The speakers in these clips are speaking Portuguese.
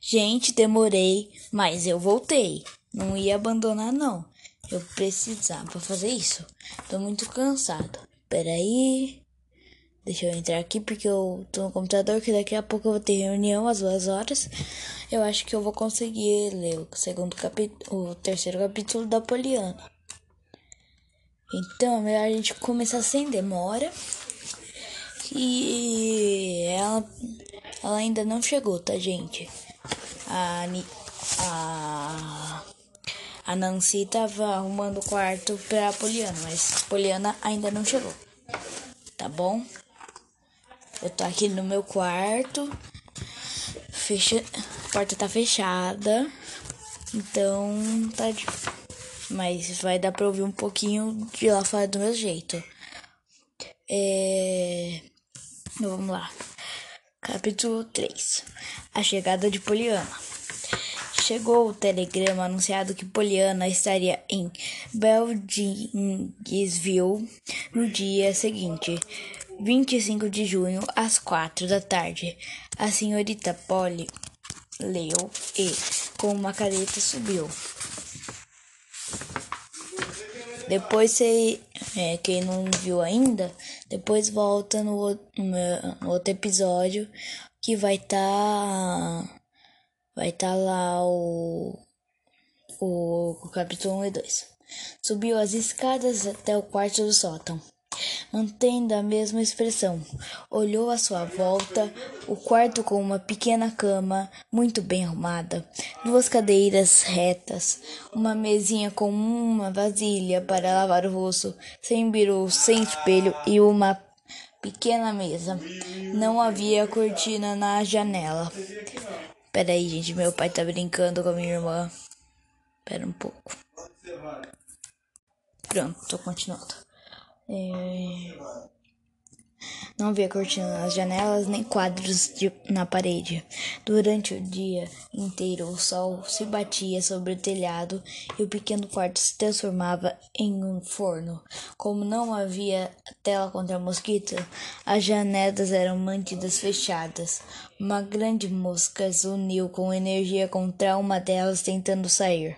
Gente, demorei, mas eu voltei. Não ia abandonar, não. Eu precisava fazer isso. Tô muito cansado. Peraí. Deixa eu entrar aqui porque eu tô no computador que daqui a pouco eu vou ter reunião às duas horas. Eu acho que eu vou conseguir ler o segundo capítulo, o terceiro capítulo da Poliana. Então é melhor a gente começar sem demora. E ela, ela ainda não chegou, tá, gente? A, a, a Nancy tava arrumando o quarto pra Poliana, mas Poliana ainda não chegou. Tá bom? Eu tô aqui no meu quarto. Fecha... A porta tá fechada. Então tá. Mas vai dar pra ouvir um pouquinho de lá fora do meu jeito. É. Então, vamos lá. Capítulo 3 A chegada de Poliana. Chegou o telegrama anunciado que Poliana estaria em Beldingsville no dia seguinte. 25 de junho, às quatro da tarde. A senhorita Polly leu e, com uma careta, subiu. Depois, se, é, quem não viu ainda, depois volta no, no outro episódio que vai estar. Tá, vai tá lá o, o, o capítulo 1 e 2. Subiu as escadas até o quarto do sótão mantendo a mesma expressão. Olhou à sua volta, o quarto com uma pequena cama muito bem arrumada, duas cadeiras retas, uma mesinha com uma vasilha para lavar o rosto, sem biru, sem espelho e uma pequena mesa. Não havia cortina na janela. Peraí, gente, meu pai tá brincando com a minha irmã. Pera um pouco. Pronto, tô continuando. É... Não havia cortina nas janelas nem quadros de, na parede. Durante o dia inteiro, o sol se batia sobre o telhado e o pequeno quarto se transformava em um forno. Como não havia tela contra mosquito, as janelas eram mantidas fechadas. Uma grande mosca se uniu com energia contra uma delas, tentando sair.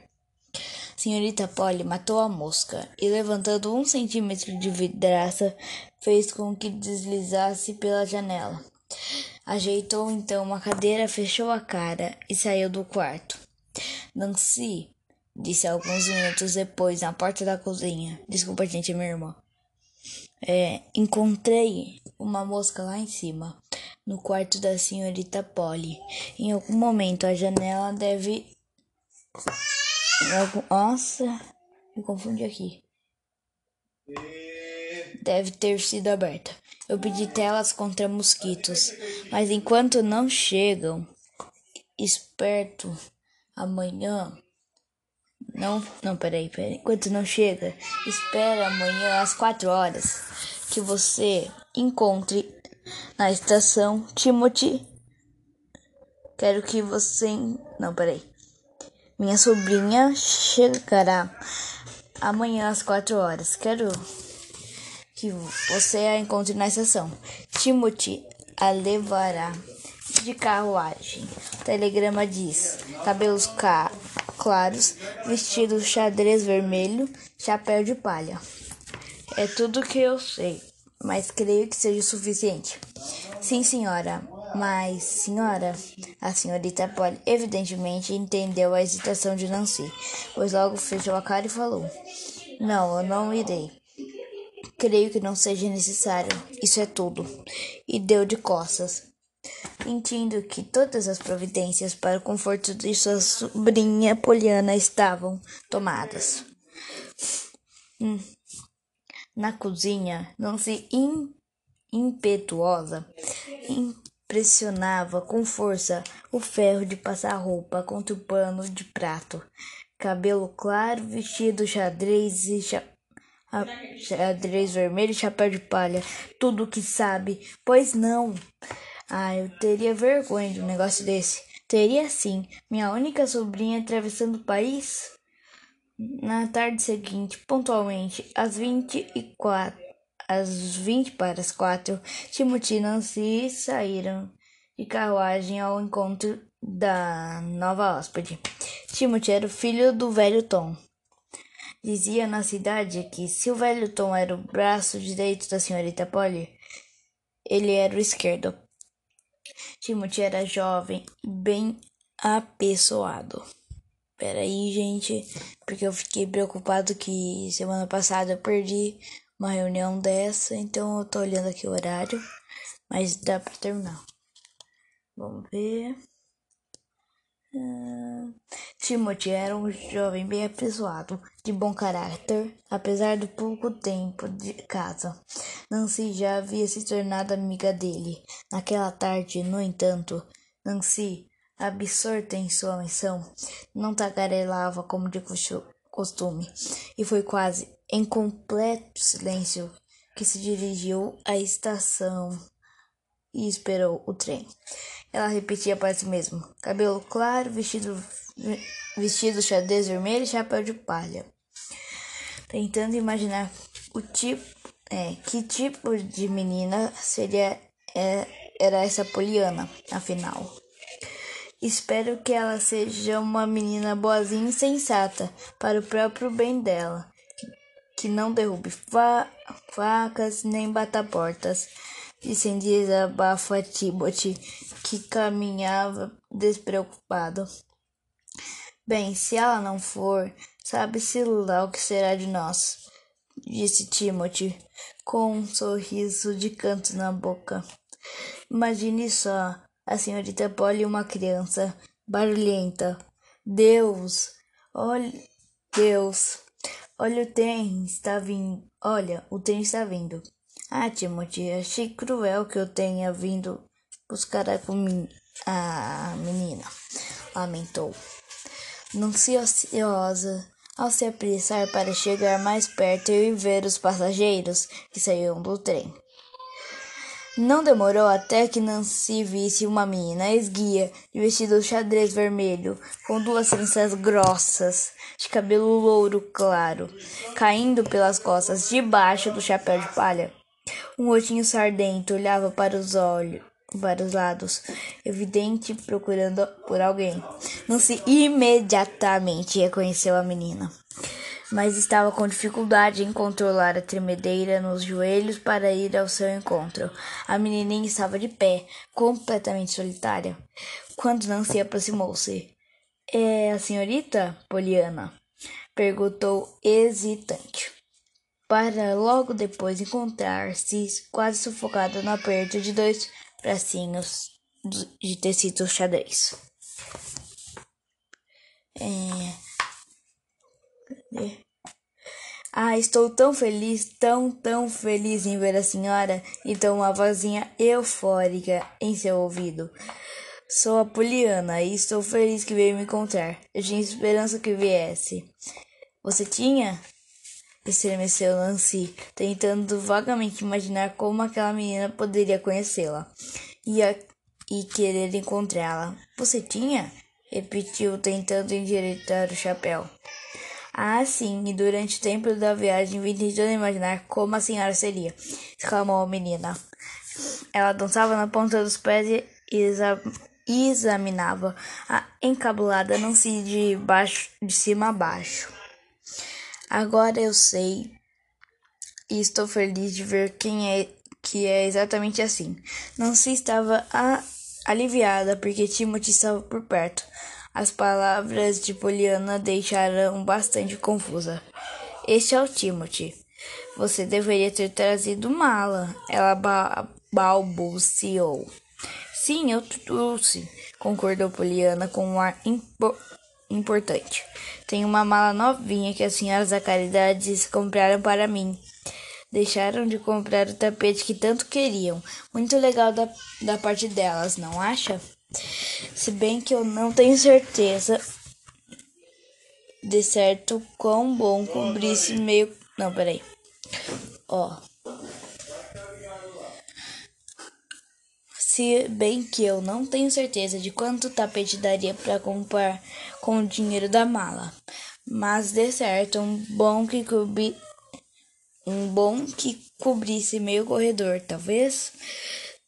Senhorita Polly matou a mosca e, levantando um centímetro de vidraça, fez com que deslizasse pela janela. Ajeitou então uma cadeira, fechou a cara e saiu do quarto. Nancy, disse alguns minutos depois, na porta da cozinha. Desculpa, gente, é minha irmã. É, encontrei uma mosca lá em cima, no quarto da senhorita Polly. Em algum momento a janela deve nossa, me confundi aqui. Deve ter sido aberta. Eu pedi telas contra mosquitos, mas enquanto não chegam, esperto, amanhã. Não, não, peraí, peraí. Enquanto não chega, espera amanhã às quatro horas que você encontre na estação Timothy. Quero que você. Não, peraí. Minha sobrinha chegará amanhã às quatro horas. Quero que você a encontre na estação. Timothy a levará de carruagem. O telegrama diz: cabelos claros, vestido xadrez vermelho, chapéu de palha. É tudo que eu sei, mas creio que seja suficiente. Sim, senhora. Mas, senhora, a senhorita Polly evidentemente entendeu a hesitação de Nancy, pois logo fechou a cara e falou: Não, eu não irei. Creio que não seja necessário. Isso é tudo. E deu de costas, sentindo que todas as providências para o conforto de sua sobrinha Poliana estavam tomadas. Hum. Na cozinha, Nancy impetuosa, pressionava com força o ferro de passar roupa contra o pano de prato. Cabelo claro, vestido xadrez e cha... xadrez vermelho e chapéu de palha. Tudo que sabe. Pois não. Ah, eu teria vergonha de um negócio desse. Teria sim. Minha única sobrinha atravessando o país. Na tarde seguinte, pontualmente, às vinte e quatro às vinte para as quatro, Timothy e Nancy saíram de carruagem ao encontro da nova hóspede. Timothy era o filho do velho Tom. Dizia na cidade que se o velho Tom era o braço direito da senhorita Polly, ele era o esquerdo. Timothy era jovem e bem apessoado. Peraí, gente, porque eu fiquei preocupado que semana passada eu perdi uma reunião dessa, então eu tô olhando aqui o horário, mas dá pra terminar. Vamos ver. Uh, Timothy era um jovem bem apessoado, de bom caráter, apesar do pouco tempo de casa. Nancy já havia se tornado amiga dele. Naquela tarde, no entanto, Nancy, absorta em sua missão, não tagarelava como de costume, e foi quase em completo silêncio que se dirigiu à estação e esperou o trem. Ela repetia para si mesma: cabelo claro, vestido vestido xadrez vermelho e chapéu de palha. Tentando imaginar o tipo, é, que tipo de menina seria é, era essa Poliana, afinal. Espero que ela seja uma menina boazinha e sensata para o próprio bem dela, que não derrube fa facas nem bata portas e sem desabafo a Timothy, que caminhava despreocupado. Bem, se ela não for, sabe-se lá o que será de nós, disse Timothy, com um sorriso de canto na boca. Imagine só, a senhorita Polly uma criança barulhenta. Deus, olha, Deus, olha o trem está vindo, olha, o trem está vindo. Ah, Timothy, achei cruel que eu tenha vindo buscar a, a menina, lamentou. Não se ociosa ao se apressar para chegar mais perto e ver os passageiros que saíam do trem. Não demorou até que Nancy visse uma menina esguia, de vestido xadrez vermelho, com duas tranças grossas, de cabelo louro claro, caindo pelas costas debaixo do chapéu de palha. Um rostinho sardento olhava para os olhos, para os lados, evidente procurando por alguém. Se imediatamente reconheceu a menina, mas estava com dificuldade em controlar a tremedeira nos joelhos para ir ao seu encontro. A menininha estava de pé, completamente solitária, quando Nancy aproximou-se. É a senhorita Poliana? perguntou hesitante para logo depois encontrar-se quase sufocada no aperto de dois bracinhos de tecido xadrez. É... Cadê? Ah, estou tão feliz, tão, tão feliz em ver a senhora, então uma vozinha eufórica em seu ouvido. Sou a Poliana e estou feliz que veio me encontrar. Eu tinha esperança que viesse. Você tinha? estremeceu Nancy, tentando vagamente imaginar como aquela menina poderia conhecê-la e, e querer encontrá-la. Você tinha? repetiu, tentando endireitar o chapéu. Ah, sim, e durante o tempo da viagem vim tentando imaginar como a senhora seria, exclamou a menina. Ela dançava na ponta dos pés e exa examinava a encabulada Nancy de baixo, de cima a baixo. Agora eu sei e estou feliz de ver quem é que é exatamente assim. Se estava aliviada porque Timothy estava por perto. As palavras de Poliana deixaram bastante confusa. Este é o Timothy. Você deveria ter trazido mala. Ela ba balbuciou. Sim, eu trouxe, concordou Poliana com um ar impo importante. Tenho uma mala novinha que as senhoras da caridade compraram para mim. Deixaram de comprar o tapete que tanto queriam. Muito legal da, da parte delas, não acha? Se bem que eu não tenho certeza de certo quão bom cobrisse meio. Não, peraí. Ó. Se bem que eu não tenho certeza de quanto tapete daria para comprar com o dinheiro da mala, mas de certo um bom que cobri um bom que cobrisse meio corredor, talvez.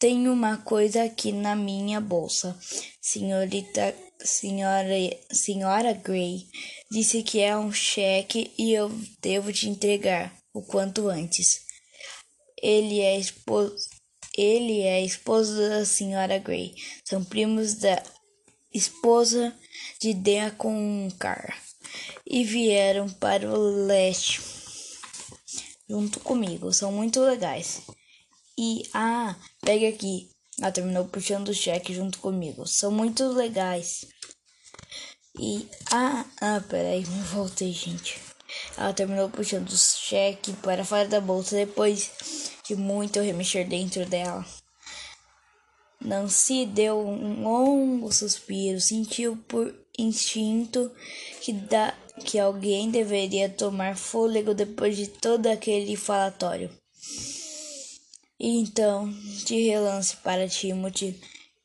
Tenho uma coisa aqui na minha bolsa. Senhorita, senhora, senhora Gray disse que é um cheque e eu devo te entregar o quanto antes. Ele é esposo, ele é esposo da senhora Gray. São primos da esposa de Deacon Carr e vieram para o leste junto comigo. São muito legais. E ah, pega aqui. Ela terminou puxando o cheque junto comigo. São muito legais. E ah, ah, peraí, voltei, gente. Ela terminou puxando o cheque para fora da bolsa depois de muito remexer dentro dela. Nancy deu um longo suspiro, sentiu por instinto que, da, que alguém deveria tomar fôlego depois de todo aquele falatório. E então, de relance para Timothy,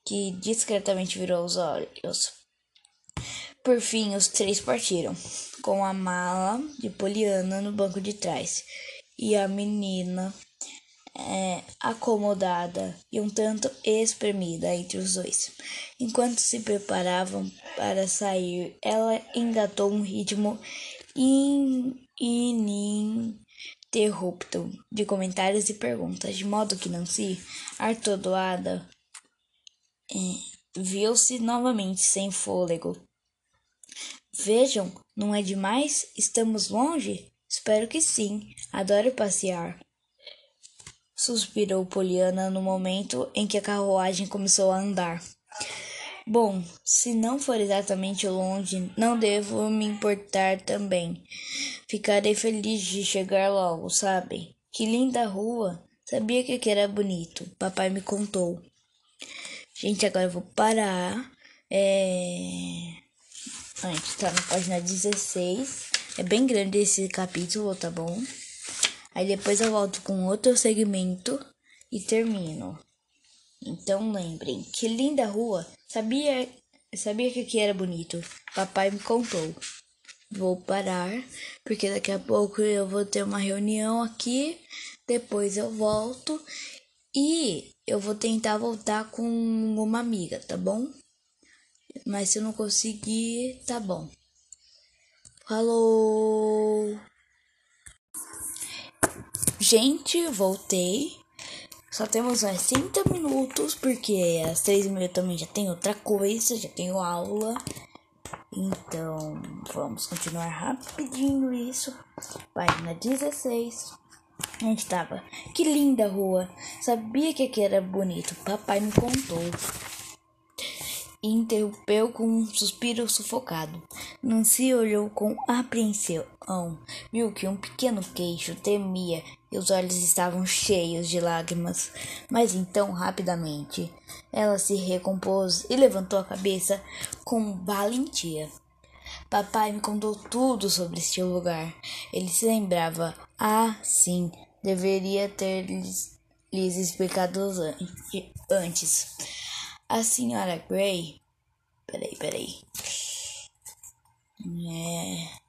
que discretamente virou os olhos. Por fim, os três partiram, com a mala de Poliana no banco de trás e a menina é, acomodada e um tanto espremida entre os dois. Enquanto se preparavam para sair, ela engatou um ritmo in, ininterrupto de comentários e perguntas, de modo que Nancy, atordoada, é, viu-se novamente sem fôlego. Vejam, não é demais? Estamos longe? Espero que sim. Adoro passear suspirou Poliana no momento em que a carruagem começou a andar. Bom, se não for exatamente longe, não devo me importar também. Ficarei feliz de chegar logo, sabe? Que linda rua! Sabia que aqui era bonito. Papai me contou. Gente, agora eu vou parar. É... A gente tá na página 16. É bem grande esse capítulo, tá bom? Aí depois eu volto com outro segmento e termino. Então lembrem, que linda rua! Sabia, sabia que aqui era bonito. Papai me contou. Vou parar, porque daqui a pouco eu vou ter uma reunião aqui. Depois eu volto e eu vou tentar voltar com uma amiga, tá bom? Mas se eu não conseguir, tá bom. Falou! Gente, voltei. Só temos mais 30 minutos, porque às 3 e meia também já tem outra coisa, já tenho aula. Então, vamos continuar rapidinho isso. Página 16. A gente tava. Que linda rua. Sabia que aqui era bonito. Papai me contou interrompeu com um suspiro sufocado. Nancy olhou com apreensão. Viu que um pequeno queixo tremia e os olhos estavam cheios de lágrimas. Mas então, rapidamente, ela se recompôs e levantou a cabeça com valentia. Papai me contou tudo sobre este lugar. Ele se lembrava. Ah, sim, deveria ter lhes, lhes explicado antes. A senhora Gray. Peraí, peraí. É.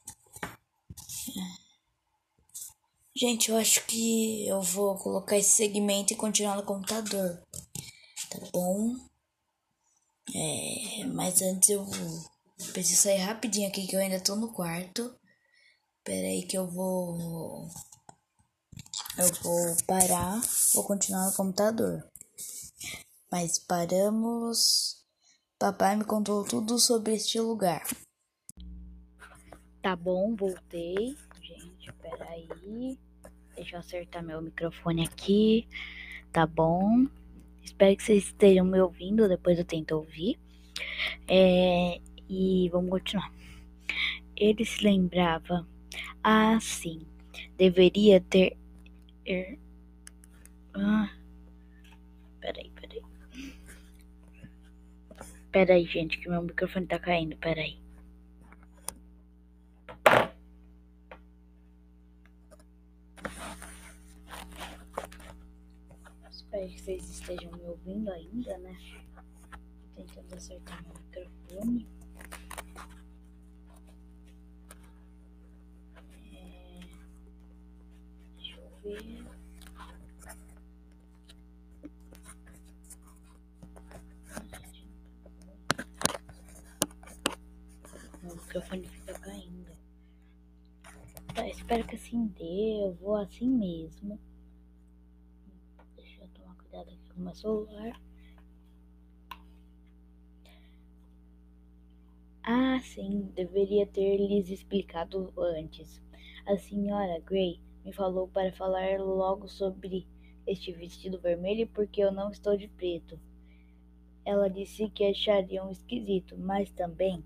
Gente, eu acho que eu vou colocar esse segmento e continuar no computador. Tá bom? É, mas antes eu preciso sair rapidinho aqui que eu ainda tô no quarto. Pera aí que eu vou. Eu vou parar, vou continuar no computador. Mas paramos. Papai me contou tudo sobre este lugar. Tá bom, voltei. Gente, peraí. Deixa eu acertar meu microfone aqui. Tá bom. Espero que vocês estejam me ouvindo. Depois eu tento ouvir. É, e vamos continuar. Ele se lembrava. Ah, sim. Deveria ter. Er, ah, peraí, peraí. Pera aí, gente, que meu microfone tá caindo. Pera Espero que vocês estejam me ouvindo ainda, né? Tentando acertar meu microfone. É... Deixa eu ver. Meu microfone fica caindo. Tá, espero que assim dê. Eu vou assim mesmo. Meu celular. Ah, sim, deveria ter lhes explicado antes. A senhora Gray me falou para falar logo sobre este vestido vermelho porque eu não estou de preto. Ela disse que achariam esquisito, mas também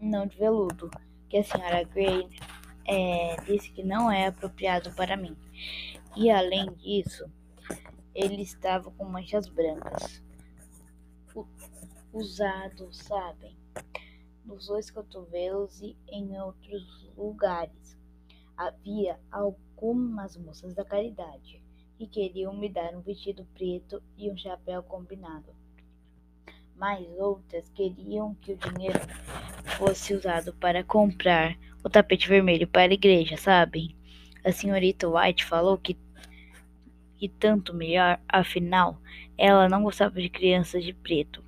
não de veludo, que a senhora Gray é, disse que não é apropriado para mim. E além disso, ele estava com manchas brancas. Usado, sabem? nos dois cotovelos e em outros lugares. Havia algumas moças da caridade que queriam me dar um vestido preto e um chapéu combinado. Mas outras queriam que o dinheiro fosse usado para comprar o tapete vermelho para a igreja, sabem? A senhorita White falou que, que tanto melhor, afinal, ela não gostava de crianças de preto.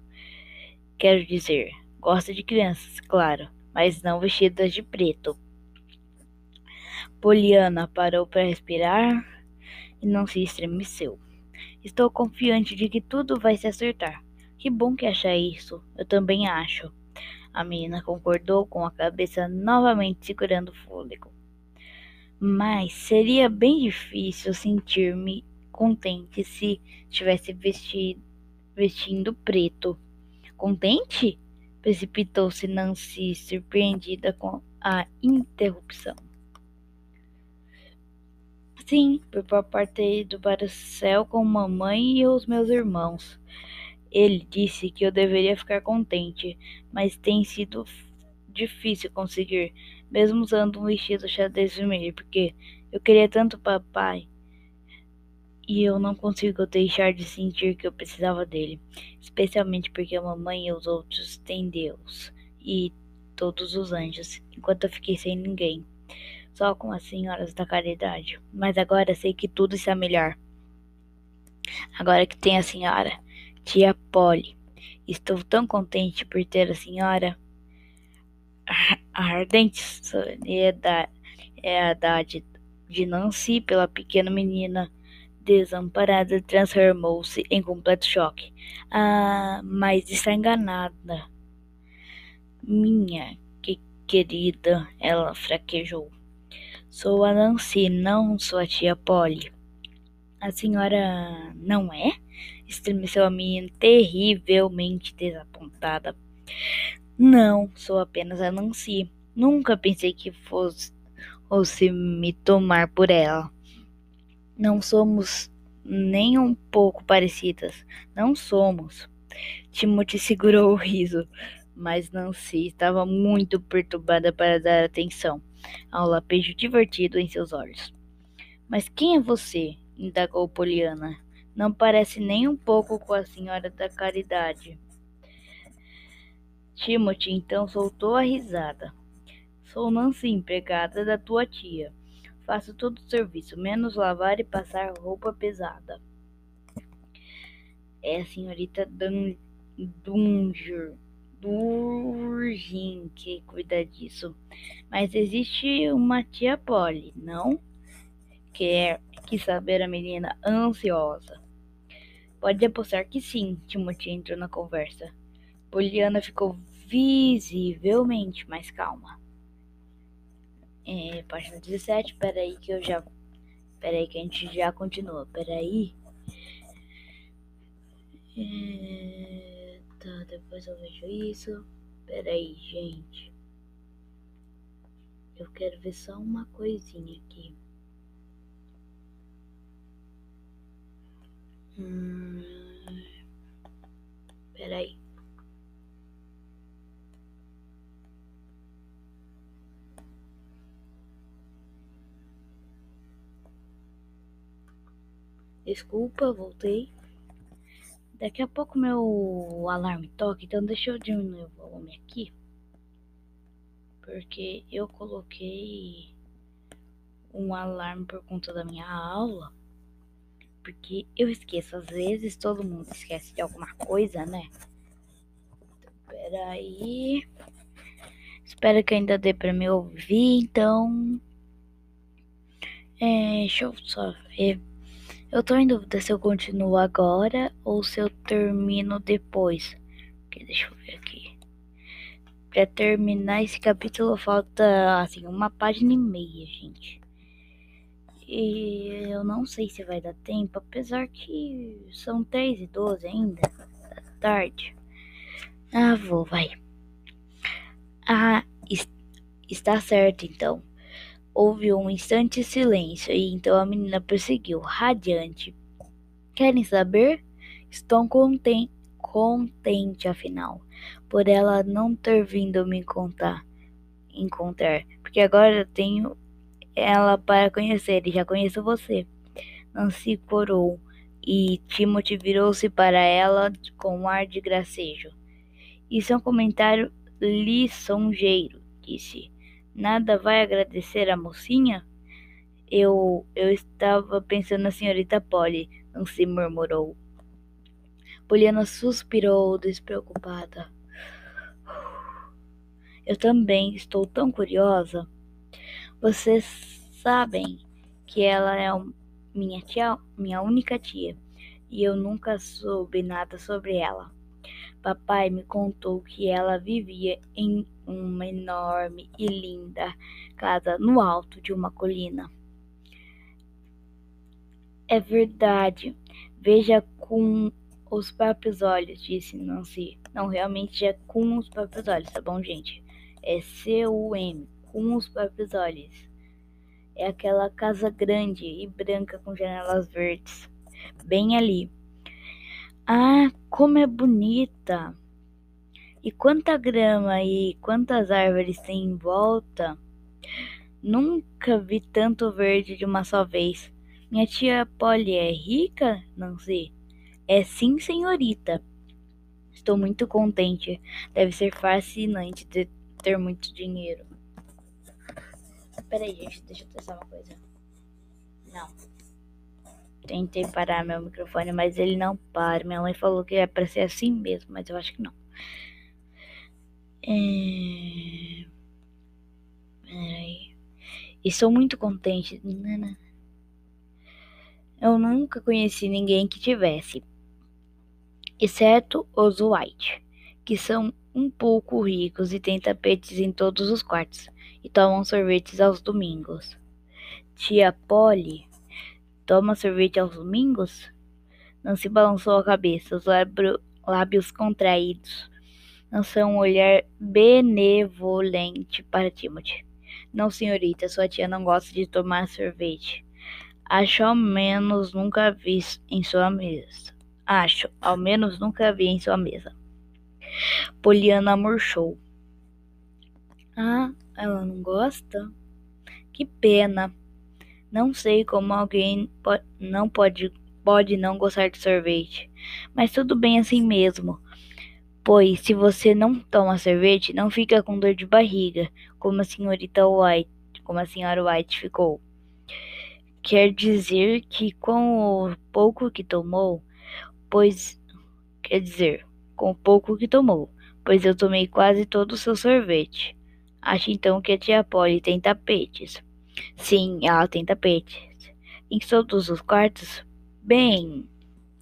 Quero dizer, Gosta de crianças, claro, mas não vestidas de preto. Poliana parou para respirar e não se estremeceu. Estou confiante de que tudo vai se acertar. Que bom que acha isso. Eu também acho. A menina concordou com a cabeça novamente segurando o fôlego. Mas seria bem difícil sentir-me contente se estivesse vestido, vestindo preto. Contente? Precipitou-se Nancy, surpreendida com a interrupção. Sim, por ter ido para o céu com mamãe e os meus irmãos. Ele disse que eu deveria ficar contente, mas tem sido difícil conseguir, mesmo usando um vestido xadrez vermelho, porque eu queria tanto papai e eu não consigo deixar de sentir que eu precisava dele, especialmente porque a mamãe e os outros têm Deus e todos os anjos, enquanto eu fiquei sem ninguém, só com as senhoras da caridade. Mas agora sei que tudo está melhor. Agora que tem a senhora, tia Polly, estou tão contente por ter a senhora. A ardente solidariedade é de Nancy pela pequena menina desamparada transformou-se em completo choque. Ah, mas está enganada. Minha que querida, ela fraquejou. Sou a Nancy, não sua tia Polly. A senhora não é? Estremeceu a menina, terrivelmente desapontada. Não, sou apenas a Nancy. Nunca pensei que fosse, fosse me tomar por ela. Não somos nem um pouco parecidas. Não somos. Timothy segurou o riso, mas Nancy estava muito perturbada para dar atenção ao lapejo divertido em seus olhos. Mas quem é você? indagou Poliana. Não parece nem um pouco com a senhora da caridade. Timothy então soltou a risada. Sou Nancy, empregada da tua tia. Faço todo o serviço, menos lavar e passar roupa pesada. É a senhorita Dunger, Durgin que cuida disso. Mas existe uma tia Polly, não? Quer que saber a menina ansiosa. Pode apostar que sim, Timothy entrou na conversa. Poliana ficou visivelmente mais calma é, página 17. Peraí que eu já. Peraí que a gente já continua. Peraí. É, tá, depois eu vejo isso. Peraí, gente. Eu quero ver só uma coisinha aqui. Hum, peraí. Desculpa, voltei. Daqui a pouco meu alarme toca, então deixa eu diminuir o volume aqui. Porque eu coloquei um alarme por conta da minha aula. Porque eu esqueço, às vezes todo mundo esquece de alguma coisa, né? Então, peraí. Espero que ainda dê para me ouvir, então. É, deixa eu só ver. Eu tô em dúvida se eu continuo agora ou se eu termino depois. Deixa eu ver aqui. Pra terminar esse capítulo falta assim uma página e meia, gente. E eu não sei se vai dar tempo, apesar que são 3 e 12 ainda, da tarde. Ah, vou, vai. Ah, está certo então. Houve um instante de silêncio e então a menina prosseguiu, radiante. Querem saber? Estou contente, contente afinal, por ela não ter vindo me contar, encontrar, porque agora eu tenho ela para conhecer e já conheço você. Nancy corou e Timothy virou-se para ela com um ar de gracejo. Isso é um comentário lisonjeiro, disse. Nada vai agradecer a mocinha? Eu, eu estava pensando na senhorita Polly, Nancy murmurou. Poliana suspirou, despreocupada. Eu também estou tão curiosa. Vocês sabem que ela é minha tia, minha única tia, e eu nunca soube nada sobre ela. Papai me contou que ela vivia em uma enorme e linda casa no alto de uma colina. É verdade. Veja com os próprios olhos, disse Nancy. Não, realmente é com os próprios olhos, tá bom, gente? É C-U-M, com os próprios olhos. É aquela casa grande e branca com janelas verdes. Bem ali. Ah, como é bonita! E quanta grama e quantas árvores tem em volta! Nunca vi tanto verde de uma só vez. Minha tia Polly é rica, Nancy? É sim, senhorita. Estou muito contente. Deve ser fascinante ter muito dinheiro. Peraí, gente, deixa eu testar uma coisa. Não. Tentei parar meu microfone, mas ele não para. Minha mãe falou que é pra ser assim mesmo, mas eu acho que não. É... Peraí. E sou muito contente. Eu nunca conheci ninguém que tivesse, exceto os White, que são um pouco ricos e têm tapetes em todos os quartos e tomam sorvetes aos domingos. Tia Polly Toma sorvete aos domingos? Nancy balançou a cabeça, os lábios contraídos. Lançou um olhar benevolente para Timothy. Não, senhorita, sua tia não gosta de tomar sorvete. Acho ao menos nunca vi em sua mesa. Acho, ao menos nunca vi em sua mesa. Poliana murchou. Ah, ela não gosta? Que pena. Não sei como alguém po não pode, pode não gostar de sorvete, mas tudo bem assim mesmo. Pois se você não toma sorvete, não fica com dor de barriga, como a senhorita White, como a senhora White ficou. Quer dizer que com o pouco que tomou, pois quer dizer, com o pouco que tomou, pois eu tomei quase todo o seu sorvete. Acho então que a tia Polly tem tapetes. Sim, ela tem tapetes. Em todos os quartos? Bem,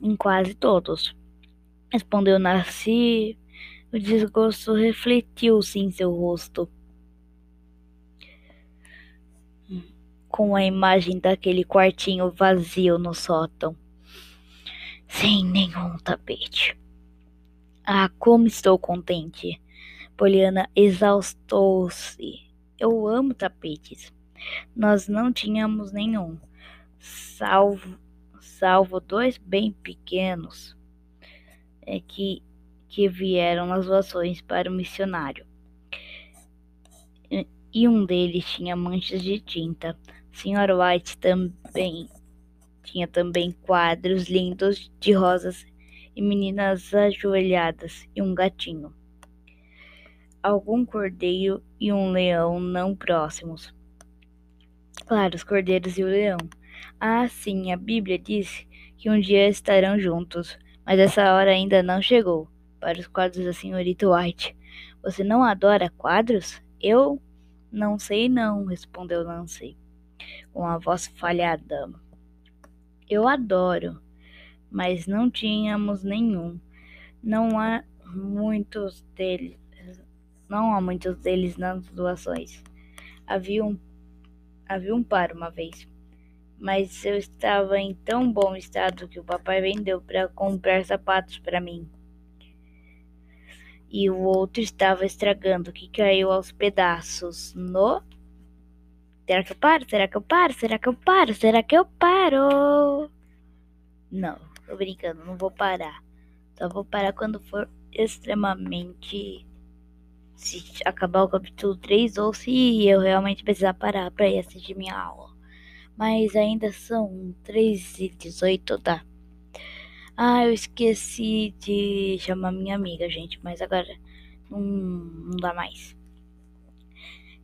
em quase todos. Respondeu Nasci. O desgosto refletiu-se em seu rosto. Com a imagem daquele quartinho vazio no sótão. Sem nenhum tapete. Ah, como estou contente! Poliana exaustou-se. Eu amo tapetes. Nós não tínhamos nenhum, salvo, salvo dois bem pequenos é, que, que vieram nas doações para o missionário. E um deles tinha manchas de tinta. Sr. White também tinha também quadros lindos de rosas e meninas ajoelhadas e um gatinho. Algum cordeiro e um leão não próximos. Claro, os cordeiros e o leão. Ah, sim, a Bíblia diz que um dia estarão juntos, mas essa hora ainda não chegou. Para os quadros da senhorita White. Você não adora quadros? Eu não sei não, respondeu Nancy, com a voz falhada. Eu adoro, mas não tínhamos nenhum. Não há muitos deles, não há muitos deles nas doações. Havia um, havia um par uma vez, mas eu estava em tão bom estado que o papai vendeu para comprar sapatos para mim. E o outro estava estragando, que caiu aos pedaços no. Será que eu paro? Será que eu paro? Será que eu paro? Será que eu paro? Não, tô brincando, não vou parar. Só vou parar quando for extremamente. Se acabar o capítulo 3 ou se eu realmente precisar parar para ir assistir minha aula. Mas ainda são 3 e 18, tá? Ah, eu esqueci de chamar minha amiga, gente, mas agora não, não dá mais.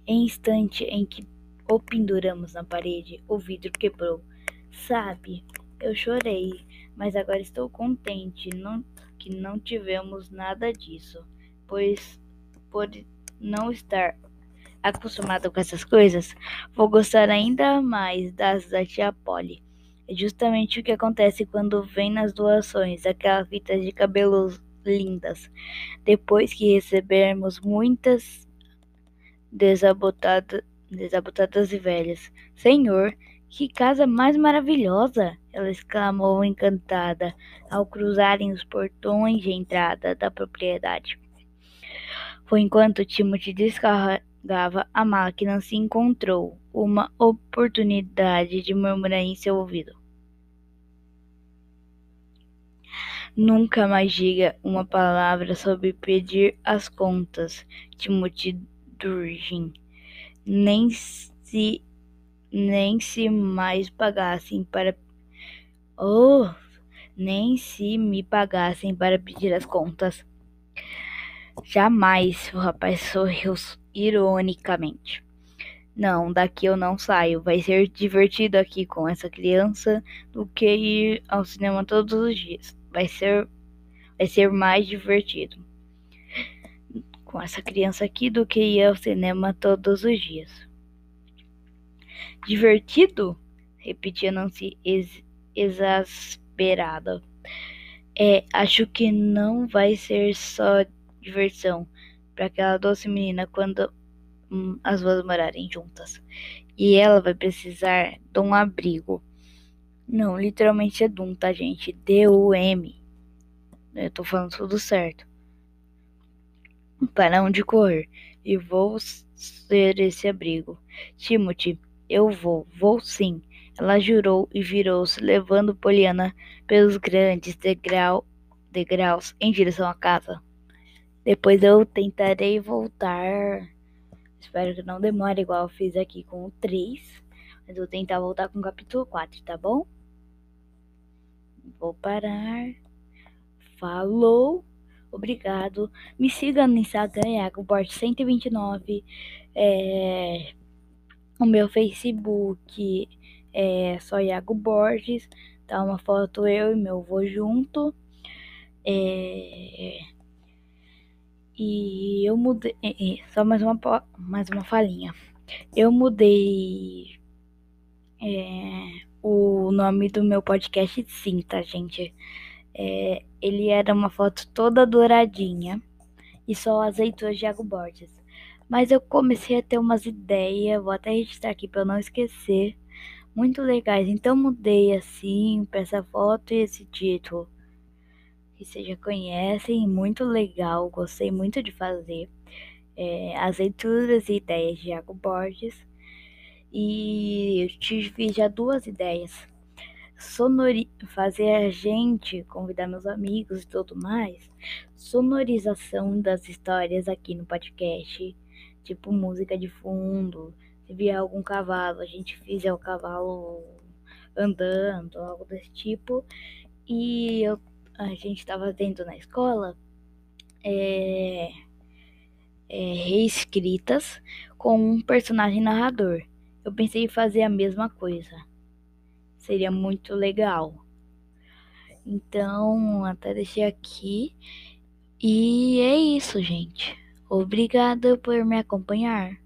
Em instante em que o penduramos na parede, o vidro quebrou. Sabe, eu chorei mas agora estou contente não, que não tivemos nada disso, pois por não estar acostumado com essas coisas, vou gostar ainda mais das da tia Polly. É justamente o que acontece quando vem nas doações aquelas fitas de cabelos lindas. Depois que recebermos muitas desabotadas, desabotadas e velhas. Senhor, que casa mais maravilhosa! ela exclamou encantada ao cruzarem os portões de entrada da propriedade. Foi enquanto Timothy descarregava a máquina se encontrou uma oportunidade de murmurar em seu ouvido. Nunca mais diga uma palavra sobre pedir as contas, Timothy Durgin. Nem se nem se mais pagassem para oh, nem se me pagassem para pedir as contas. Jamais, o rapaz sorriu ironicamente. Não, daqui eu não saio. Vai ser divertido aqui com essa criança do que ir ao cinema todos os dias. Vai ser vai ser mais divertido com essa criança aqui do que ir ao cinema todos os dias. Divertido? repetia Nancy ex exasperada. É, acho que não vai ser só diversão para aquela doce menina quando hum, as duas morarem juntas. E ela vai precisar de um abrigo. Não, literalmente é Dum, tá, gente? D-U-M. Eu tô falando tudo certo. Para onde correr? E vou ser esse abrigo. Timothy, eu vou, vou sim. Ela jurou e virou-se, levando Poliana pelos grandes degrau, degraus em direção à casa. Depois eu tentarei voltar. Espero que não demore igual eu fiz aqui com o 3. Mas vou tentar voltar com o capítulo 4, tá bom? Vou parar. Falou. Obrigado. Me siga no Instagram, IagoBort129. É o meu Facebook é só Iago Borges. Tá uma foto eu e meu avô junto. É... E eu mudei. É, é, só mais uma, mais uma falinha. Eu mudei é, o nome do meu podcast sim, tá, gente? É, ele era uma foto toda douradinha e só azeitonas de Iago Borges. Mas eu comecei a ter umas ideias, vou até registrar aqui para eu não esquecer, muito legais. Então mudei assim para essa foto e esse título. Que vocês já conhecem, muito legal, gostei muito de fazer. É, as leituras e ideias de Iago Borges. E eu tive já duas ideias. Sonori fazer a gente convidar meus amigos e tudo mais. Sonorização das histórias aqui no podcast tipo música de fundo. Se vier algum cavalo, a gente fizer o cavalo andando, algo desse tipo. E eu, a gente estava tendo na escola é, é, reescritas com um personagem narrador. Eu pensei em fazer a mesma coisa. Seria muito legal. Então, até deixei aqui. E é isso, gente. Obrigado por me acompanhar.